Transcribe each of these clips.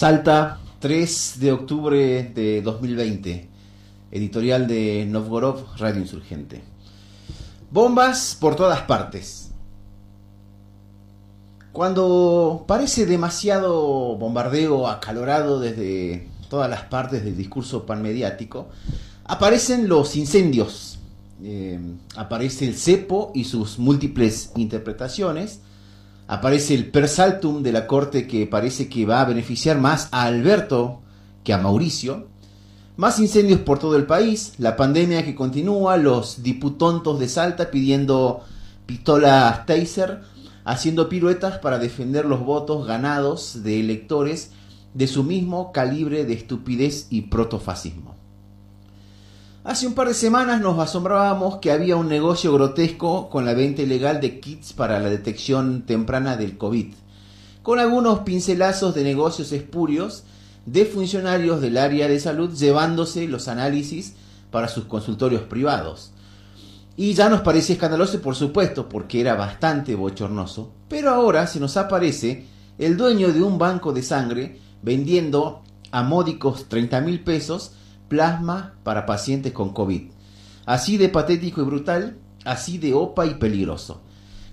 Salta, 3 de octubre de 2020. Editorial de Novgorod, Radio Insurgente. Bombas por todas partes. Cuando parece demasiado bombardeo acalorado desde todas las partes del discurso panmediático, aparecen los incendios. Eh, aparece el cepo y sus múltiples interpretaciones aparece el persaltum de la corte que parece que va a beneficiar más a Alberto que a Mauricio, más incendios por todo el país, la pandemia que continúa, los diputontos de Salta pidiendo pistolas taser, haciendo piruetas para defender los votos ganados de electores de su mismo calibre de estupidez y protofascismo. Hace un par de semanas nos asombrábamos que había un negocio grotesco con la venta ilegal de kits para la detección temprana del COVID, con algunos pincelazos de negocios espurios de funcionarios del área de salud llevándose los análisis para sus consultorios privados. Y ya nos parecía escandaloso, por supuesto, porque era bastante bochornoso, pero ahora se nos aparece el dueño de un banco de sangre vendiendo a módicos 30 mil pesos plasma para pacientes con COVID. Así de patético y brutal, así de opa y peligroso.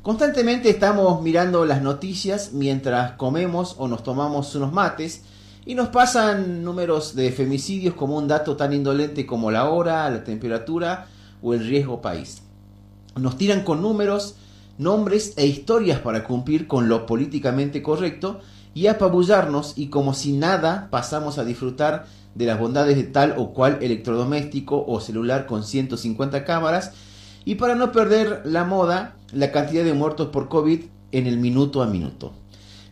Constantemente estamos mirando las noticias mientras comemos o nos tomamos unos mates y nos pasan números de femicidios como un dato tan indolente como la hora, la temperatura o el riesgo país. Nos tiran con números, nombres e historias para cumplir con lo políticamente correcto y apabullarnos y como si nada pasamos a disfrutar de las bondades de tal o cual electrodoméstico o celular con 150 cámaras y para no perder la moda, la cantidad de muertos por COVID en el minuto a minuto.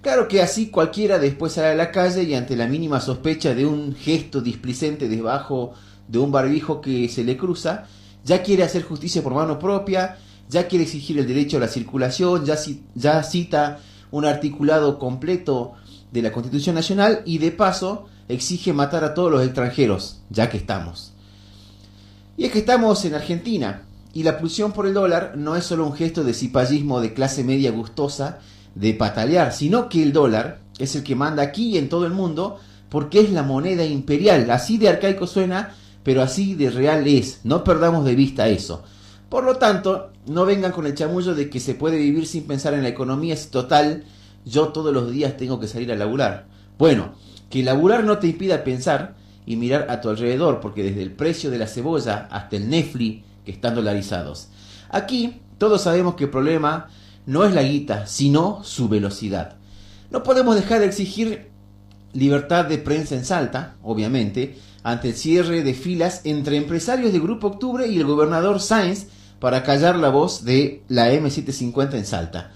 Claro que así cualquiera después sale a la calle y ante la mínima sospecha de un gesto displicente debajo de un barbijo que se le cruza, ya quiere hacer justicia por mano propia, ya quiere exigir el derecho a la circulación, ya, cita un articulado completo de la Constitución Nacional y de paso exige matar a todos los extranjeros, ya que estamos. Y es que estamos en Argentina, y la pulsión por el dólar no es solo un gesto de cipallismo de clase media gustosa de patalear, sino que el dólar es el que manda aquí y en todo el mundo porque es la moneda imperial. Así de arcaico suena, pero así de real es. No perdamos de vista eso. Por lo tanto, no vengan con el chamullo de que se puede vivir sin pensar en la economía si total yo todos los días tengo que salir a laburar. Bueno, que laburar no te impida pensar y mirar a tu alrededor, porque desde el precio de la cebolla hasta el Netflix que están dolarizados. Aquí todos sabemos que el problema no es la guita, sino su velocidad. No podemos dejar de exigir libertad de prensa en Salta, obviamente, ante el cierre de filas entre empresarios de Grupo Octubre y el gobernador Sáenz para callar la voz de la M750 en Salta.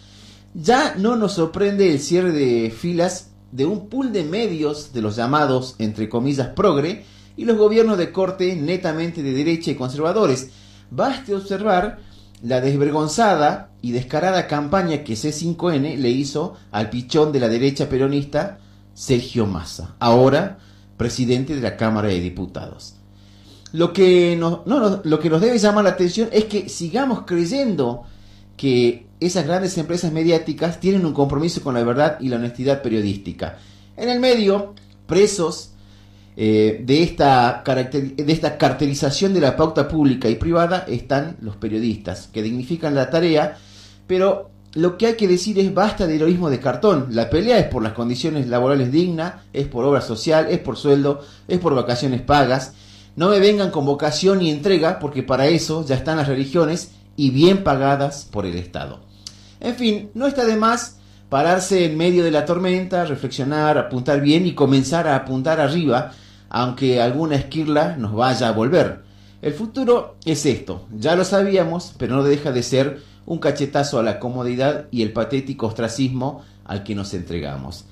Ya no nos sorprende el cierre de filas de un pool de medios de los llamados, entre comillas, progre, y los gobiernos de corte netamente de derecha y conservadores. Baste observar la desvergonzada y descarada campaña que C5N le hizo al pichón de la derecha peronista Sergio Massa, ahora presidente de la Cámara de Diputados. Lo que nos, no, lo que nos debe llamar la atención es que sigamos creyendo que esas grandes empresas mediáticas tienen un compromiso con la verdad y la honestidad periodística. En el medio, presos eh, de, esta de esta caracterización de la pauta pública y privada están los periodistas, que dignifican la tarea, pero lo que hay que decir es basta de heroísmo de cartón. La pelea es por las condiciones laborales dignas, es por obra social, es por sueldo, es por vacaciones pagas. No me vengan con vocación y entrega, porque para eso ya están las religiones y bien pagadas por el Estado. En fin, no está de más pararse en medio de la tormenta, reflexionar, apuntar bien y comenzar a apuntar arriba, aunque alguna esquirla nos vaya a volver. El futuro es esto, ya lo sabíamos, pero no deja de ser un cachetazo a la comodidad y el patético ostracismo al que nos entregamos.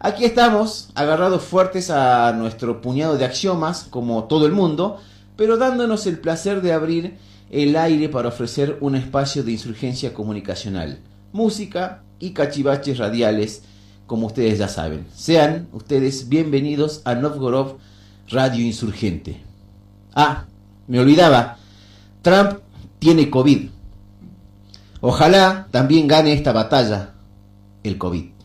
Aquí estamos, agarrados fuertes a nuestro puñado de axiomas, como todo el mundo, pero dándonos el placer de abrir el aire para ofrecer un espacio de insurgencia comunicacional, música y cachivaches radiales, como ustedes ya saben. Sean ustedes bienvenidos a Novgorod Radio Insurgente. Ah, me olvidaba, Trump tiene COVID. Ojalá también gane esta batalla, el COVID.